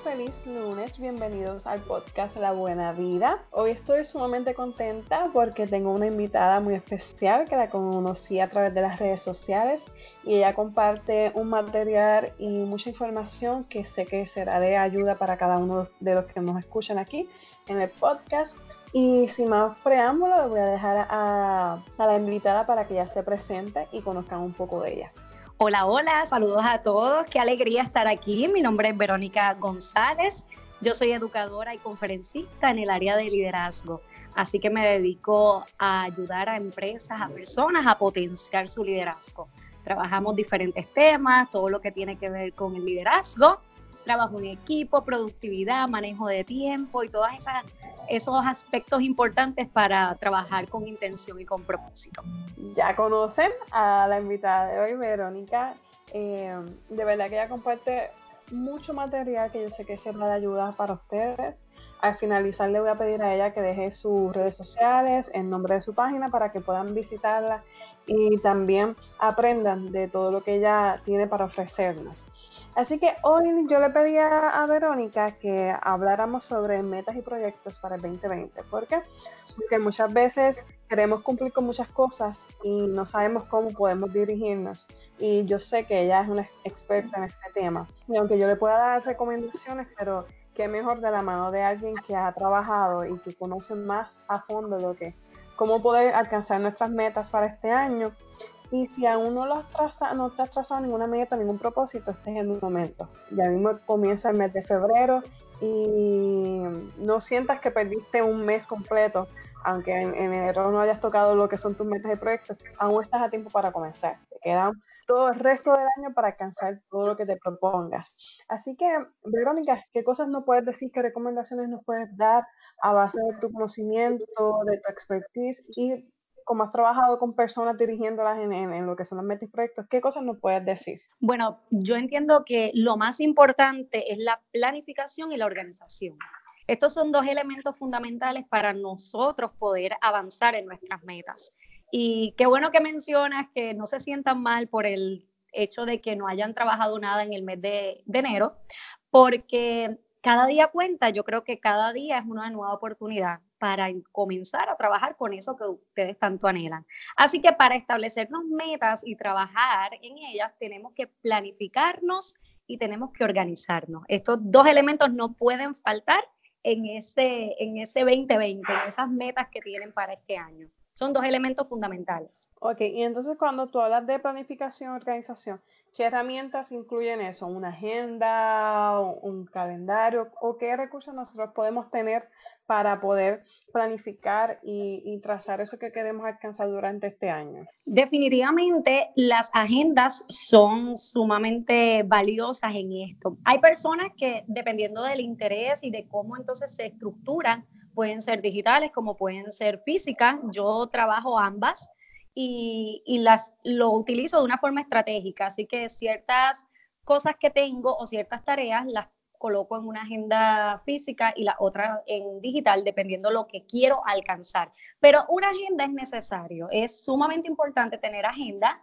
feliz lunes, bienvenidos al podcast La Buena Vida. Hoy estoy sumamente contenta porque tengo una invitada muy especial que la conocí a través de las redes sociales y ella comparte un material y mucha información que sé que será de ayuda para cada uno de los que nos escuchan aquí en el podcast. Y sin más preámbulo, voy a dejar a, a la invitada para que ella se presente y conozcan un poco de ella. Hola, hola, saludos a todos. Qué alegría estar aquí. Mi nombre es Verónica González. Yo soy educadora y conferencista en el área de liderazgo. Así que me dedico a ayudar a empresas, a personas a potenciar su liderazgo. Trabajamos diferentes temas, todo lo que tiene que ver con el liderazgo. Trabajo en equipo, productividad, manejo de tiempo y todos esos aspectos importantes para trabajar con intención y con propósito ya conocen a la invitada de hoy, Verónica. Eh, de verdad que ella comparte mucho material que yo sé que será de ayuda para ustedes. Al finalizar le voy a pedir a ella que deje sus redes sociales, en nombre de su página para que puedan visitarla y también aprendan de todo lo que ella tiene para ofrecernos. Así que hoy yo le pedí a, Verónica que habláramos sobre metas y proyectos para el 2020. ¿Por qué? Porque muchas veces queremos cumplir con muchas cosas y no sabemos cómo podemos dirigirnos. Y yo sé que ella es una experta en este tema. Y aunque yo le pueda dar recomendaciones, pero qué mejor de la mano de alguien que ha trabajado y que conoce más a fondo lo que cómo poder alcanzar nuestras metas para este año. Y si aún no, lo has trazado, no te has trazado ninguna meta, ningún propósito, este es el momento. Ya mismo comienza el mes de febrero y no sientas que perdiste un mes completo, aunque en, en enero no hayas tocado lo que son tus metas y proyectos, aún estás a tiempo para comenzar. Quedan todo el resto del año para alcanzar todo lo que te propongas. Así que, Verónica, ¿qué cosas nos puedes decir? ¿Qué recomendaciones nos puedes dar a base de tu conocimiento, de tu expertise y como has trabajado con personas dirigiéndolas en, en, lo que son los metas proyectos, ¿qué cosas nos puedes decir? Bueno, yo entiendo que lo más importante es la planificación y la organización. Estos son dos elementos fundamentales para nosotros poder avanzar en nuestras metas. Y qué bueno que mencionas que no se sientan mal por el hecho de que no hayan trabajado nada en el mes de, enero, porque cada día cuenta, yo creo que cada día es una nueva oportunidad para comenzar a trabajar con eso que ustedes tanto anhelan. Así que para establecernos metas y trabajar en ellas, tenemos que planificarnos y tenemos que organizarnos. Estos dos elementos no pueden faltar en ese, en ese 2020, en esas metas que tienen para este año. Son dos elementos fundamentales. Ok, y entonces cuando tú hablas de planificación y organización, ¿qué herramientas incluyen eso? ¿Una agenda, un calendario o qué recursos nosotros podemos tener para poder planificar y, y trazar eso que queremos alcanzar durante este año? Definitivamente las agendas son sumamente valiosas en esto. Hay personas que dependiendo del interés y de cómo entonces se estructuran, pueden ser digitales como pueden ser físicas. Yo trabajo ambas y, las, lo utilizo de una forma estratégica, así que ciertas cosas que tengo o ciertas tareas las coloco en una agenda física y la otra en digital, dependiendo lo que quiero alcanzar. Pero una agenda es necesario, es sumamente importante tener agenda.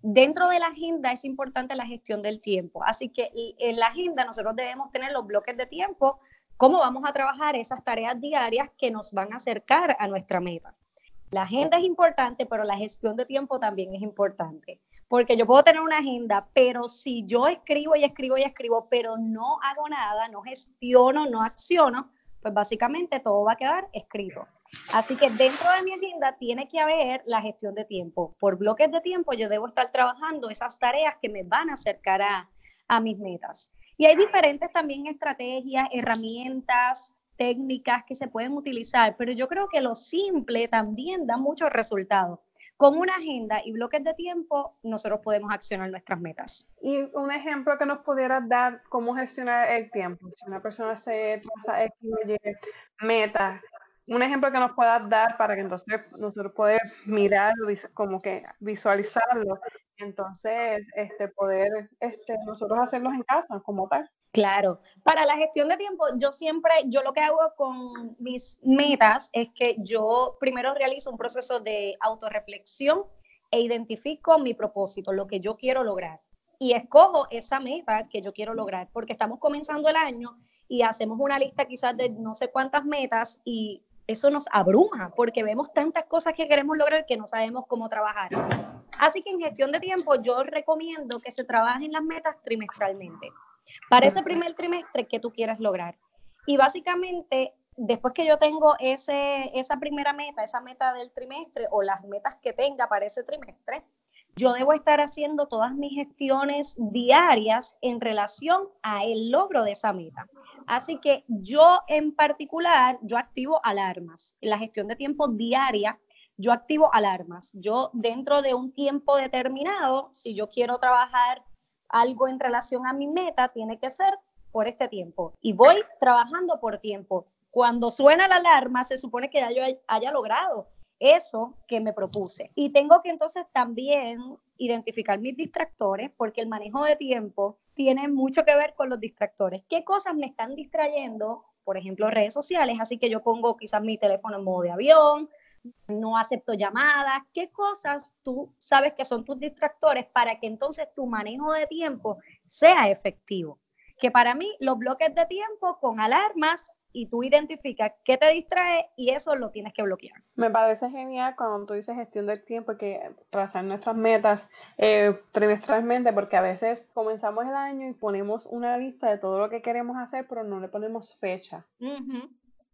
Dentro de la agenda es importante la gestión del tiempo, así que en la agenda nosotros debemos tener los bloques de tiempo cómo vamos a trabajar esas tareas diarias que nos van a acercar a nuestra meta. La agenda es importante, pero la gestión de tiempo también es importante, porque yo puedo tener una agenda, pero si yo escribo y escribo y escribo, pero no hago nada, no gestiono, no acciono, pues básicamente todo va a quedar escrito. Así que dentro de mi agenda tiene que haber la gestión de tiempo. Por bloques de tiempo yo debo estar trabajando esas tareas que me van a acercar a, a mis metas. Y hay diferentes también estrategias, herramientas, técnicas que se pueden utilizar, pero yo creo que lo simple también da muchos resultados. Con una agenda y bloques de tiempo, nosotros podemos accionar nuestras metas. Y un ejemplo que nos pudieras dar cómo gestionar el tiempo. Si una persona se traza X metas, un ejemplo que nos puedas dar para que entonces nosotros poder mirarlo, como que visualizarlo entonces este, poder este, nosotros hacerlos en casa como tal. Claro, para la gestión de tiempo, yo siempre, yo lo que hago con mis metas es que yo primero realizo un proceso de autorreflexión e identifico mi propósito, lo que yo quiero lograr. y escojo esa meta que yo quiero lograr, porque estamos comenzando el año y hacemos una lista quizás de no sé cuántas metas y eso nos abruma porque vemos tantas cosas que queremos lograr que no sabemos cómo trabajar. Así que en gestión de tiempo yo recomiendo que se trabajen las metas trimestralmente. Para ese primer trimestre que tú quieras lograr. Y básicamente, después que yo tengo ese, esa primera meta, esa meta del trimestre o las metas que tenga para ese trimestre, yo debo estar haciendo todas mis gestiones diarias en relación a el logro de esa meta. Así que yo en particular, yo activo alarmas. En la gestión de tiempo diaria, yo activo alarmas. Yo dentro de un tiempo determinado, si yo quiero trabajar algo en relación a mi meta, tiene que ser por este tiempo. Y voy trabajando por tiempo. Cuando suena la alarma, se supone que ya yo haya logrado eso que me propuse. Y tengo que entonces también identificar mis distractores, porque el manejo de tiempo tiene mucho que ver con los distractores. ¿Qué cosas me están distrayendo? Por ejemplo, redes sociales, así que yo pongo quizás mi teléfono en modo de avión, no acepto llamadas, qué cosas tú sabes que son tus distractores para que entonces tu manejo de tiempo sea efectivo. Que para mí los bloques de tiempo con alarmas y tú identificas qué te distrae y eso lo tienes que bloquear. Me parece genial cuando tú dices gestión del tiempo, que trazar nuestras metas eh, trimestralmente, porque a veces comenzamos el año y ponemos una lista de todo lo que queremos hacer, pero no le ponemos fecha.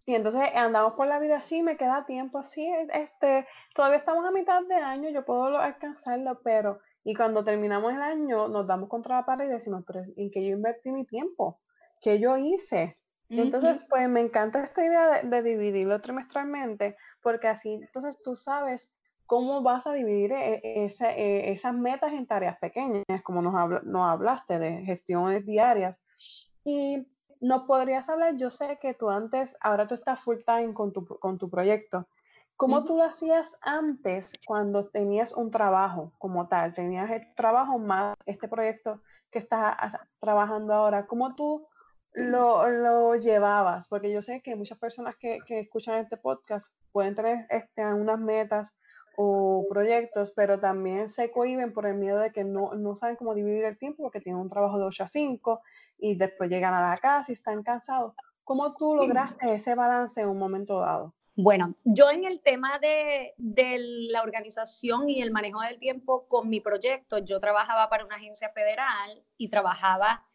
Y entonces andamos por la vida así, me queda tiempo así, este, todavía estamos a mitad de año, yo puedo alcanzarlo, pero, y cuando terminamos el año nos damos contra la pared y decimos, pero ¿en qué yo invertí mi tiempo? ¿Qué yo hice? Entonces, pues me encanta esta idea de, dividirlo trimestralmente, porque así entonces tú sabes cómo vas a dividir e, e, esas metas en tareas pequeñas, como nos, hablaste de gestiones diarias. Y nos podrías hablar, yo sé que tú antes, ahora tú estás full time con tu, con tu proyecto. ¿Cómo tú lo hacías antes cuando tenías un trabajo como tal? Tenías el trabajo más este proyecto que estás trabajando ahora. ¿Cómo tú lo, lo, llevabas? Porque yo sé que muchas personas que, que escuchan este podcast pueden tener este, unas metas o proyectos, pero también se cohiben por el miedo de que no, no, saben cómo dividir el tiempo porque tienen un trabajo de 8 a 5 y después llegan a la casa y están cansados. ¿Cómo tú lograste ese balance en un momento dado? Bueno, yo en el tema de, de, la organización y el manejo del tiempo con mi proyecto, yo trabajaba para una agencia federal y trabajaba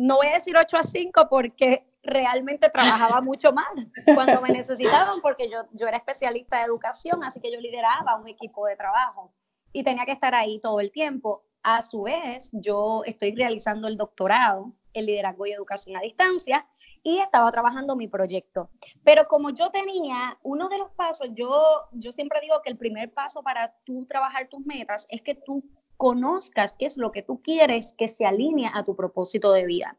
no voy a decir 8 a 5 porque realmente trabajaba mucho más cuando me necesitaban, porque yo, yo era especialista de educación, así que yo lideraba un equipo de trabajo y tenía que estar ahí todo el tiempo. A su vez, yo estoy realizando el doctorado en liderazgo y educación a distancia y estaba trabajando mi proyecto. Pero como yo tenía uno de los pasos, yo, yo siempre digo que el primer paso para tú trabajar tus metas es que tú conozcas qué es lo que tú quieres que se alinea a tu propósito de vida.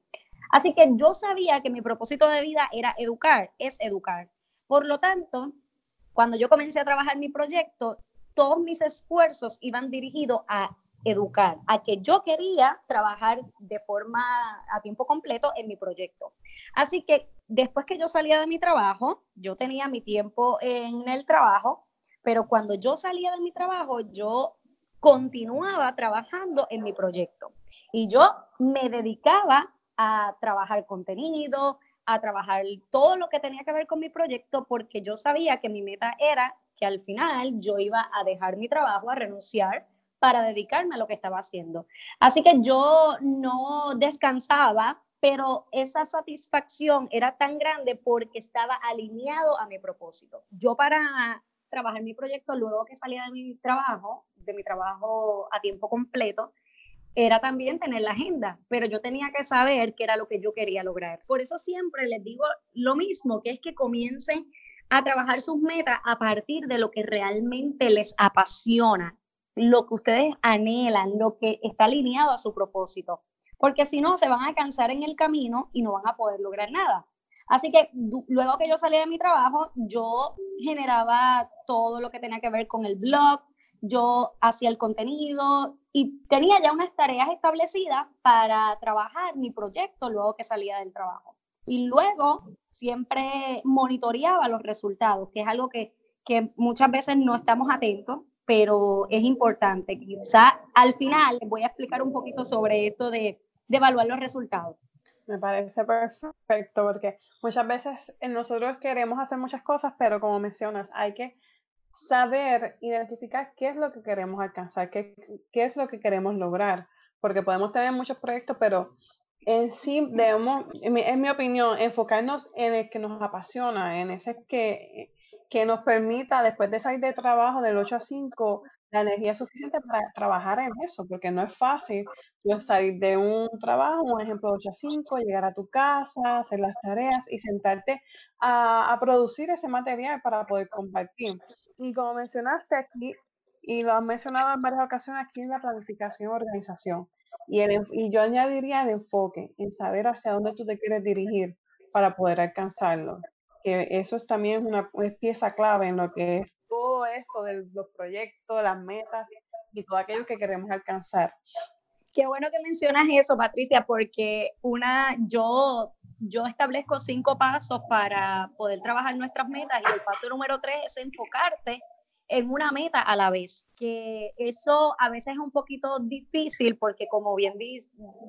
Así que yo sabía que mi propósito de vida era educar, es educar. Por lo tanto, cuando yo comencé a trabajar mi proyecto, todos mis esfuerzos iban dirigidos a educar, a que yo quería trabajar de forma a tiempo completo en mi proyecto. Así que después que yo salía de mi trabajo, yo tenía mi tiempo en el trabajo, pero cuando yo salía de mi trabajo, yo continuaba trabajando en mi proyecto. Y yo me dedicaba a trabajar contenido, a trabajar todo lo que tenía que ver con mi proyecto, porque yo sabía que mi meta era que al final yo iba a dejar mi trabajo, a renunciar para dedicarme a lo que estaba haciendo. Así que yo no descansaba, pero esa satisfacción era tan grande porque estaba alineado a mi propósito. Yo para trabajar mi proyecto luego que salía de mi trabajo, de mi trabajo a tiempo completo, era también tener la agenda, pero yo tenía que saber qué era lo que yo quería lograr. Por eso siempre les digo lo mismo, que es que comiencen a trabajar sus metas a partir de lo que realmente les apasiona, lo que ustedes anhelan, lo que está alineado a su propósito, porque si no, se van a cansar en el camino y no van a poder lograr nada. Así que luego que yo salí de mi trabajo, yo generaba todo lo que tenía que ver con el blog, yo hacía el contenido y tenía ya unas tareas establecidas para trabajar mi proyecto luego que salía del trabajo. Y luego siempre monitoreaba los resultados, que es algo que, que muchas veces no estamos atentos, pero es importante. Quizá al final les voy a explicar un poquito sobre esto de, de evaluar los resultados. Me parece perfecto porque muchas veces nosotros queremos hacer muchas cosas, pero como mencionas, hay que saber identificar qué es lo que queremos alcanzar, qué, qué es lo que queremos lograr, porque podemos tener muchos proyectos, pero en sí debemos, en mi, en mi opinión, enfocarnos en el que nos apasiona, en ese que, que nos permita, después de salir de trabajo del 8 a 5, la energía suficiente para trabajar en eso, porque no es fácil salir de un trabajo, un ejemplo 8 a 5, llegar a tu casa, hacer las tareas y sentarte a, a producir ese material para poder compartir. Y como mencionaste aquí, y lo has mencionado en varias ocasiones, aquí en la planificación y organización. Y, el, y yo añadiría el enfoque, en saber hacia dónde tú te quieres dirigir para poder alcanzarlo. Que eso es también una, una pieza clave en lo que es todo esto de los proyectos, las metas y todo aquello que queremos alcanzar. Qué bueno que mencionas eso, Patricia, porque una, yo, yo establezco cinco pasos para poder trabajar nuestras metas y el paso número tres es enfocarte en una meta a la vez, que eso a veces es un poquito difícil porque como bien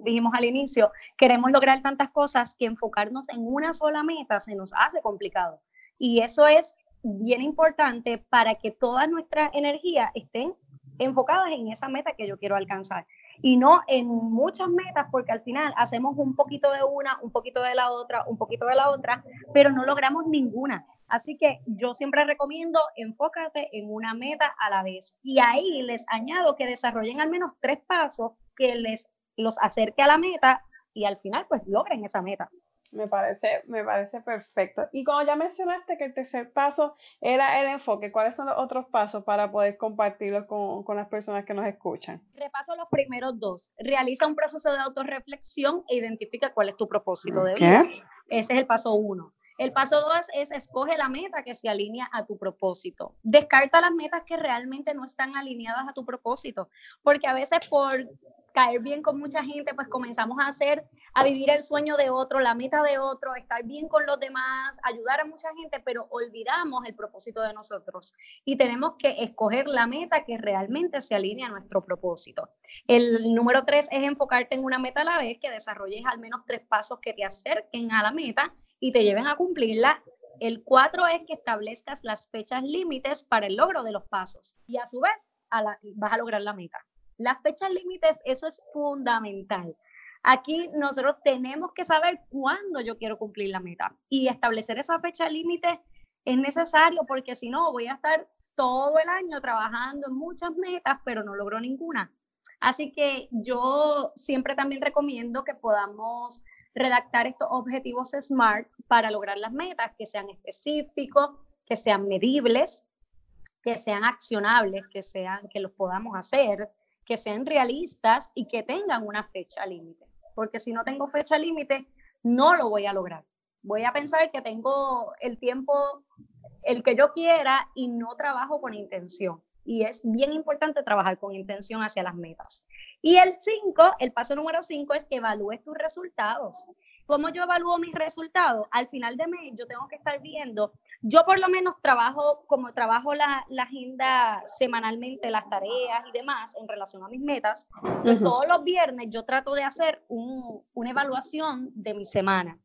dijimos al inicio, queremos lograr tantas cosas que enfocarnos en una sola meta se nos hace complicado. Y eso es bien importante para que toda nuestra energía estén enfocadas en esa meta que yo quiero alcanzar y no en muchas metas porque al final hacemos un poquito de una, un poquito de la otra, un poquito de la otra, pero no logramos ninguna. Así que yo siempre recomiendo enfócate en una meta a la vez y ahí les añado que desarrollen al menos tres pasos que les los acerque a la meta y al final pues logren esa meta. Me parece, me parece perfecto. Y como ya mencionaste que el tercer paso era el enfoque, ¿cuáles son los otros pasos para poder compartirlos con, con las personas que nos escuchan? Repaso los primeros dos. Realiza un proceso de autorreflexión e identifica cuál es tu propósito de vida. Ese es el paso uno. El paso dos es escoge la meta que se alinea a tu propósito. Descarta las metas que realmente no están alineadas a tu propósito, porque a veces por caer bien con mucha gente, pues comenzamos a hacer, a vivir el sueño de otro, la meta de otro, estar bien con los demás, ayudar a mucha gente, pero olvidamos el propósito de nosotros y tenemos que escoger la meta que realmente se alinea a nuestro propósito. El número tres es enfocarte en una meta a la vez, que desarrolles al menos tres pasos que te acerquen a la meta y te lleven a cumplirla. El cuatro es que establezcas las fechas límites para el logro de los pasos y a su vez vas a lograr la meta. Las fechas límites, eso es fundamental. Aquí nosotros tenemos que saber cuándo yo quiero cumplir la meta y establecer esa fecha límite es necesario porque si no voy a estar todo el año trabajando en muchas metas, pero no logro ninguna. Así que yo siempre también recomiendo que podamos redactar estos objetivos SMART para lograr las metas, que sean específicos, que sean medibles, que sean accionables, que sean que los podamos hacer, que sean realistas y que tengan una fecha límite. Porque si no tengo fecha límite, no lo voy a lograr. Voy a pensar que tengo el tiempo, el que yo quiera y no trabajo con intención. Y es bien importante trabajar con intención hacia las metas. Y el 5, el paso número 5 es que evalúes tus resultados. ¿Cómo yo evalúo mis resultados? Al final de mes yo tengo que estar viendo, yo por lo menos trabajo, como trabajo la, la agenda semanalmente, las tareas y demás en relación a mis metas, pues todos los viernes yo trato de hacer un, una evaluación de mi semana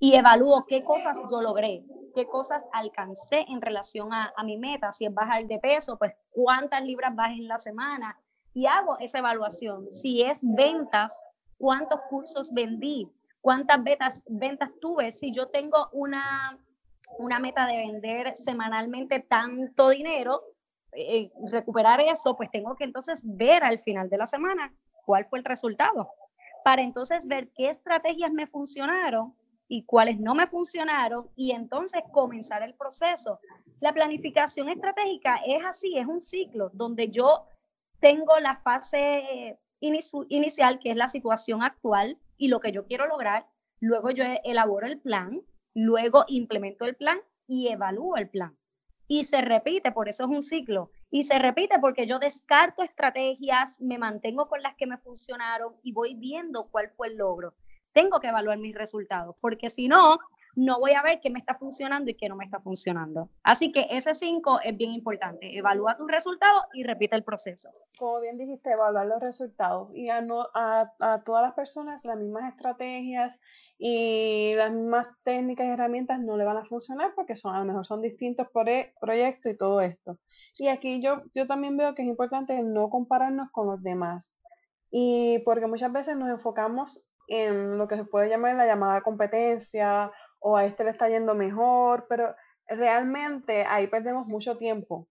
y evalúo qué cosas yo logré, qué cosas alcancé en relación a, mi meta, si es bajar de peso, pues cuántas libras bajé en la semana y hago esa evaluación. Si es ventas, cuántos cursos vendí, cuántas ventas, ventas tuve. Si yo tengo una, una meta de vender semanalmente tanto dinero, eh, recuperar eso, pues tengo que entonces ver al final de la semana cuál fue el resultado, para entonces ver qué estrategias me funcionaron y cuáles no me funcionaron y entonces comenzar el proceso. La planificación estratégica es así, es un ciclo donde yo tengo la fase inicial, que es la situación actual, y lo que yo quiero lograr, luego yo elaboro el plan, luego implemento el plan y evalúo el plan. Y se repite, por eso es un ciclo. Y se repite porque yo descarto estrategias, me mantengo con las que me funcionaron y voy viendo cuál fue el logro. Tengo que evaluar mis resultados, porque si no, no voy a ver qué me está funcionando y qué no me está funcionando. Así que ese 5 es bien importante. Evalúa tus resultados y repite el proceso. Como bien dijiste, evaluar los resultados y a, a, todas las personas las mismas estrategias y las mismas técnicas y herramientas no le van a funcionar porque son, a lo mejor son distintos proyectos y todo esto. Y aquí yo, yo también veo que es importante no compararnos con los demás. Y porque muchas veces nos enfocamos en lo que se puede llamar la llamada competencia o a este le está yendo mejor, pero realmente ahí perdemos mucho tiempo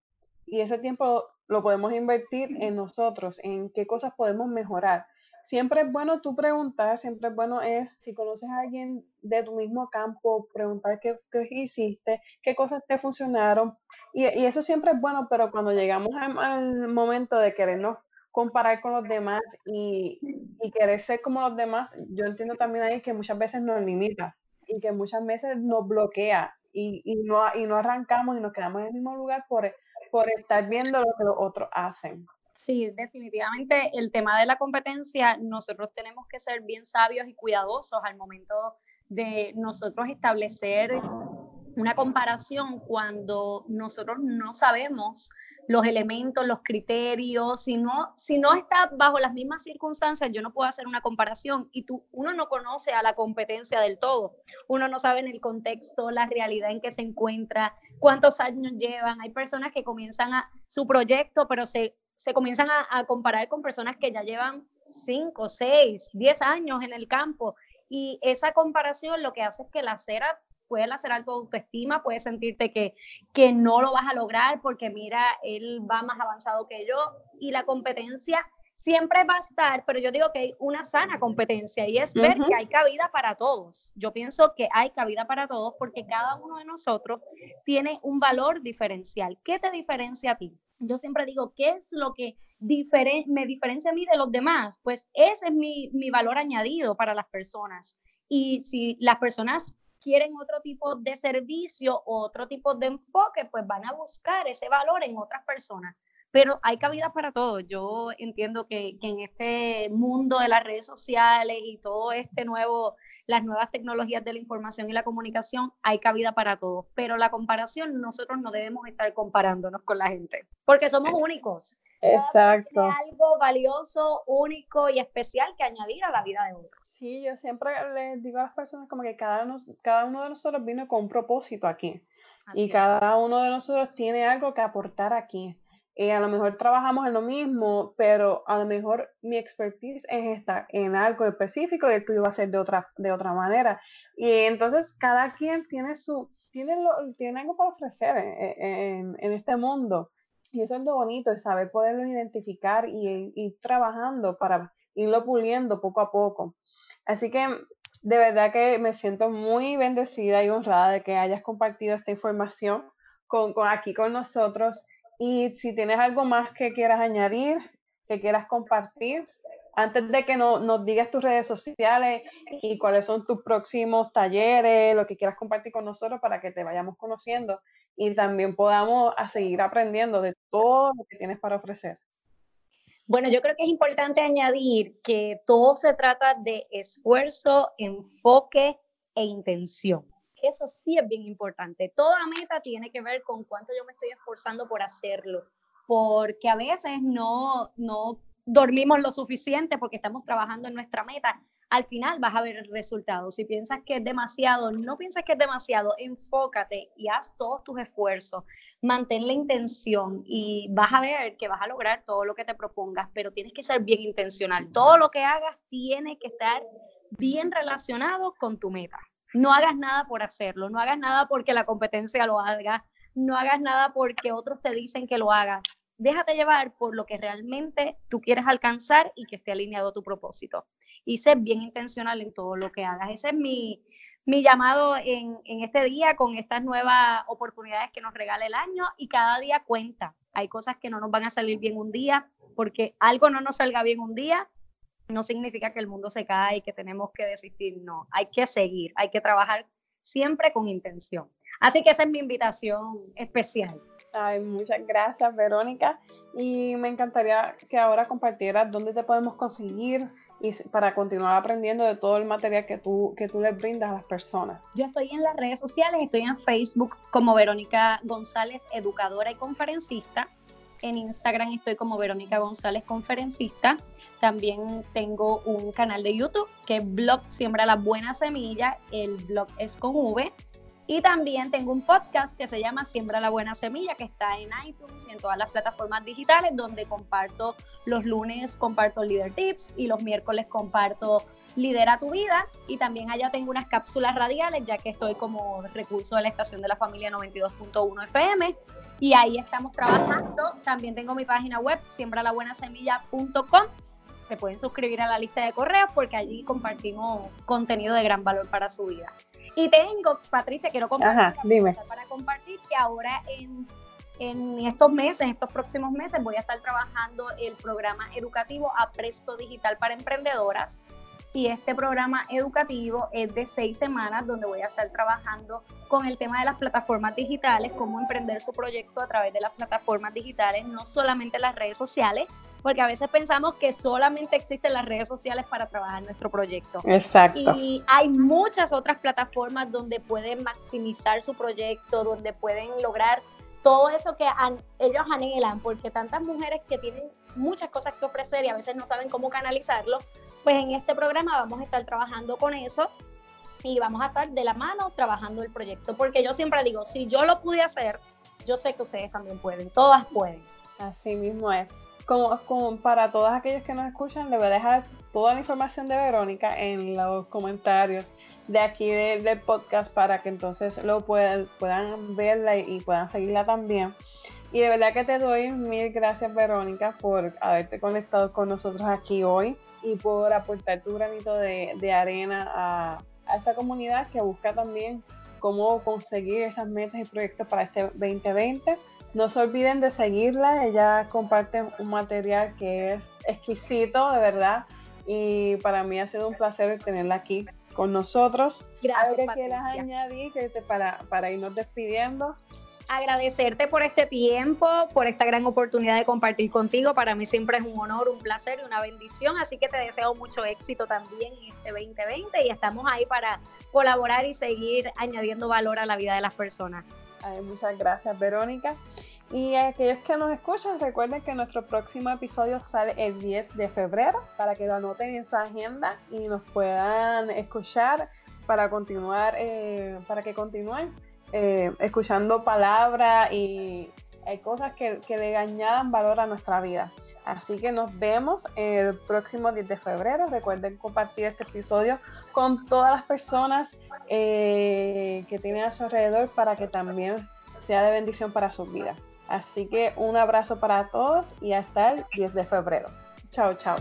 y ese tiempo lo podemos invertir en nosotros, en qué cosas podemos mejorar. Siempre es bueno tú preguntar, siempre es bueno es, si conoces a alguien de tu mismo campo, preguntar qué, qué hiciste, qué cosas te funcionaron. Y, y, eso siempre es bueno, pero cuando llegamos al momento de querernos comparar con los demás y, y, querer ser como los demás, yo entiendo también ahí que muchas veces nos limita y que muchas veces nos bloquea y, y, no, y no arrancamos y nos quedamos en el mismo lugar por, por estar viendo lo que los otros hacen. Sí, definitivamente el tema de la competencia, nosotros tenemos que ser bien sabios y cuidadosos al momento de nosotros establecer una comparación cuando nosotros no sabemos los elementos, los criterios, si no, si no está bajo las mismas circunstancias, yo no puedo hacer una comparación y tú, uno no conoce a la competencia del todo, uno no sabe en el contexto, la realidad en que se encuentra, cuántos años llevan, hay personas que comienzan a su proyecto, pero se, se comienzan a, comparar con personas que ya llevan 5, 6, 10 años en el campo. Y esa comparación lo que hace es que la puede lacerar tu autoestima, puedes sentirte que, que no lo vas a lograr porque mira, él va más avanzado que yo y la competencia siempre va a estar, pero yo digo que hay una sana competencia y es ver que hay cabida para todos. Yo pienso que hay cabida para todos porque cada uno de nosotros tiene un valor diferencial. ¿Qué te diferencia a ti? Yo siempre digo, ¿qué es lo que me diferencia a mí de los demás? Pues ese es mi, mi valor añadido para las personas. Y si las personas quieren otro tipo de servicio o otro tipo de enfoque, pues van a buscar ese valor en otras personas. Pero hay cabida para todo. Yo entiendo que, que, en este mundo de las redes sociales y todo este nuevo, las nuevas tecnologías de la información y la comunicación, hay cabida para todos. Pero la comparación, nosotros no debemos estar comparándonos con la gente, porque somos únicos. Exacto. algo valioso, único y especial que añadir a la vida de otros. Sí, yo siempre les digo a las personas como que cada uno, cada uno de nosotros vino con un propósito aquí. y cada uno de nosotros tiene algo que aportar aquí. Y a lo mejor trabajamos en lo mismo, pero a lo mejor mi expertise es esta, en algo específico y el tuyo va a ser de otra, de otra manera. Y entonces cada quien tiene su, tiene, lo, tiene algo para ofrecer en, en, este mundo. Y eso es lo bonito, es saber poderlo identificar y ir trabajando para irlo puliendo poco a poco. Así que de verdad que me siento muy bendecida y honrada de que hayas compartido esta información con, aquí con nosotros. Y si tienes algo más que quieras añadir, que quieras compartir, antes de que nos digas tus redes sociales y cuáles son tus próximos talleres, lo que quieras compartir con nosotros para que te vayamos conociendo y también podamos seguir aprendiendo de todo lo que tienes para ofrecer. Bueno, yo creo que es importante añadir que todo se trata de esfuerzo, enfoque e intención. Eso sí es bien importante. Toda meta tiene que ver con cuánto yo me estoy esforzando por hacerlo, porque a veces no, no dormimos lo suficiente porque estamos trabajando en nuestra meta al final vas a ver el resultado. Si piensas que es demasiado, no piensas que es demasiado, enfócate y haz todos tus esfuerzos, mantén la intención y vas a ver que vas a lograr todo lo que te propongas, pero tienes que ser bien intencional. Todo lo que hagas tiene que estar bien relacionado con tu meta. No hagas nada por hacerlo, no hagas nada porque la competencia lo haga, no hagas nada porque otros te dicen que lo hagas déjate llevar por lo que realmente tú quieres alcanzar y que esté alineado a tu propósito. Y sé bien intencional en todo lo que hagas. Ese es mi, mi llamado en, en, este día con estas nuevas oportunidades que nos regala el año y cada día cuenta. Hay cosas que no nos van a salir bien un día, porque algo no nos salga bien un día, no significa que el mundo se cae y que tenemos que desistir. No, hay que seguir, hay que trabajar siempre con intención. Así que esa es mi invitación especial. Muchas gracias, Verónica. Y me encantaría que ahora compartieras dónde te podemos conseguir y para continuar aprendiendo de todo el material que tú, que tú les brindas a las personas? Yo estoy en las redes sociales, estoy en Facebook como Verónica González, educadora y conferencista. En Instagram estoy como Verónica González, conferencista. También tengo un canal de YouTube que es Blog Siembra la Buena Semilla. El blog es con V. Y también tengo un podcast que se llama Siembra la Buena Semilla, que está en iTunes y en todas las plataformas digitales, donde comparto los lunes, comparto Leader Tips y los miércoles comparto Lidera tu vida. Y también allá tengo unas cápsulas radiales, ya que estoy como recurso de la estación de la familia 92.1 FM. Y ahí estamos trabajando. También tengo mi página web, siembralabuenasemilla.com. Se pueden suscribir a la lista de correos porque allí compartimos contenido de gran valor para su vida. Y tengo, Patricia, quiero compartir, para compartir que ahora en, en estos meses, estos próximos meses, voy a estar trabajando el programa educativo Apresto Digital para Emprendedoras. Y este programa educativo es de seis semanas donde voy a estar trabajando con el tema de las plataformas digitales, cómo emprender su proyecto a través de las plataformas digitales, no solamente las redes sociales, porque a veces pensamos que solamente existen las redes sociales para trabajar nuestro proyecto. Exacto. Y hay muchas otras plataformas donde pueden maximizar su proyecto, donde pueden lograr todo eso que ellos anhelan, porque tantas mujeres que tienen muchas cosas que ofrecer y a veces no saben cómo canalizarlo, pues en este programa vamos a estar trabajando con eso y vamos a estar de la mano trabajando el proyecto, porque yo siempre digo, si yo lo pude hacer, yo sé que ustedes también pueden, todas pueden. Así mismo es como, para todos aquellos que nos escuchan, le voy a dejar toda la información de Verónica en los comentarios de aquí del podcast para que entonces lo puedan, puedan verla y, puedan seguirla también. Y de verdad que te doy mil gracias Verónica por haberte conectado con nosotros aquí hoy y por aportar tu granito de, arena a, a esta comunidad que busca también cómo conseguir esas metas y proyectos para este 2020 no se olviden de seguirla, ella comparte un material que es exquisito, de verdad, y para mí ha sido un placer tenerla aquí con nosotros. Gracias. ¿Algo que quieras añadir para, para irnos despidiendo? agradecerte por este tiempo, por esta gran oportunidad de compartir contigo. Para mí siempre es un honor, un placer y una bendición. Así que te deseo mucho éxito también en este 2020 y estamos ahí para colaborar y seguir añadiendo valor a la vida de las personas muchas gracias, Verónica. Y aquellos que nos escuchan, recuerden que nuestro próximo episodio sale el 10 de febrero para que lo anoten en su agenda y nos puedan escuchar para continuar, eh, para que continúen eh, escuchando palabras y hay cosas que, que, le añadan valor a nuestra vida. Así que nos vemos el próximo 10 de febrero. Recuerden compartir este episodio con todas las personas eh, que tienen a su alrededor para que también sea de bendición para sus vidas. Así que un abrazo para todos y hasta el 10 de febrero. Chao, chao.